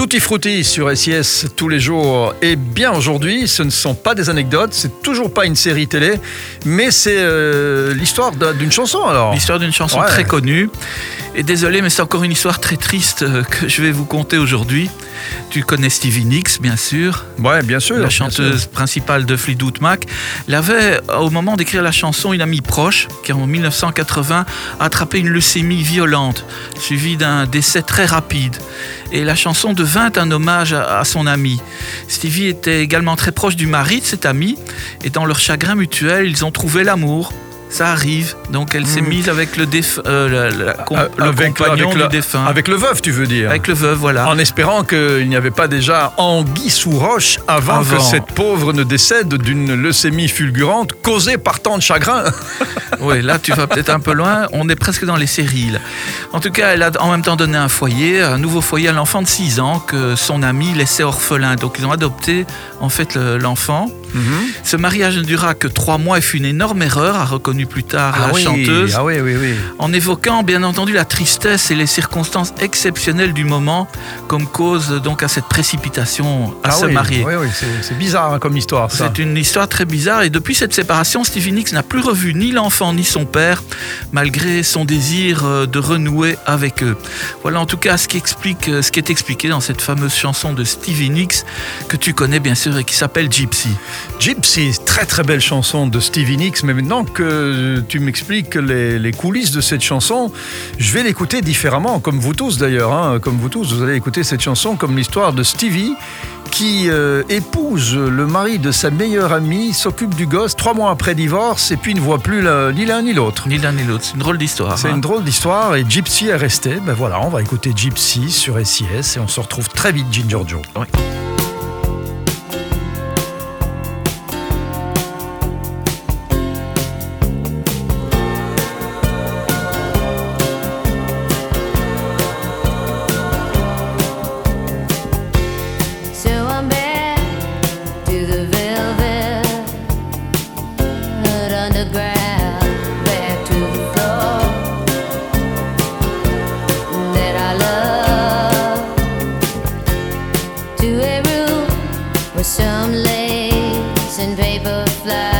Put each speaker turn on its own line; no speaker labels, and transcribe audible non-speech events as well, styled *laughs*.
Tutti Frutti sur SIS tous les jours. Et bien aujourd'hui, ce ne sont pas des anecdotes, c'est toujours pas une série télé, mais c'est euh, l'histoire d'une chanson alors.
L'histoire d'une chanson
Ouais.
très connue. Et désolé, mais c'est encore une histoire très triste euh, que je vais vous conter aujourd'hui. Tu connais Stevie Nicks, bien sûr,
Ouais, bien sûr.
la chanteuse
sûr.
principale de Fleetwood Mac. Elle avait, au moment d'écrire la chanson, une amie proche qui, en 1980, a attrapé une leucémie violente, suivie d'un décès très rapide. Et la chanson devint un hommage à, à son amie. Stevie était également très proche du mari de cette amie, et dans leur chagrin mutuel, ils ont trouvé l'amour. Ça arrive, donc elle s'est
Mm.
mise avec le, déf- euh,
Euh,
le
avec,
compagnon
avec
du
le,
défunt,
avec le veuf, tu veux dire
avec le veuve, voilà.
En espérant qu'il n'y avait pas déjà anguille sous roche avant,
Avant.
que cette pauvre ne décède d'une leucémie fulgurante causée par tant de chagrin. *laughs*
Oui, là tu vas peut-être un peu loin. On est presque dans les séries. là. En tout cas, elle a en même temps donné un foyer, un nouveau foyer à l'enfant de 6 ans que son ami laissait orphelin. Donc ils ont adopté en fait le- l'enfant. Ce mariage ne dura que trois mois et fut une énorme erreur, a reconnu plus tard la
oui,
chanteuse,
ah oui, oui, oui.
en évoquant bien entendu la tristesse et les circonstances exceptionnelles du moment comme cause donc à cette précipitation à
Ah
se marier.
Oui, oui, c'est- bizarre hein, comme histoire.
C'est une histoire très bizarre et depuis cette séparation, Stevie Nicks n'a plus revu ni l'enfant ni son père, malgré son désir euh, de renouer avec eux. Voilà en tout cas ce qui explique, euh, ce qui est expliqué dans cette fameuse chanson de Stevie Nicks que tu connais bien sûr et qui s'appelle Gypsy.
Gypsy, très très belle chanson de Stevie Nicks, mais maintenant que tu m'expliques les, les coulisses de cette chanson, je vais l'écouter différemment, comme vous tous d'ailleurs, hein, comme vous tous, vous allez écouter cette chanson comme l'histoire de Stevie qui euh, épouse le mari de sa meilleure amie, s'occupe du gosse trois mois après divorce et puis ne voit plus la- ni l'un ni l'autre.
Ni l'un ni l'autre, c'est une drôle d'histoire.
C'est
hein.
une drôle d'histoire et Gypsy est resté. Ben voilà, on va écouter Gypsy sur SIS et on se retrouve très vite, Ginger Joe.
Oui. paper flies.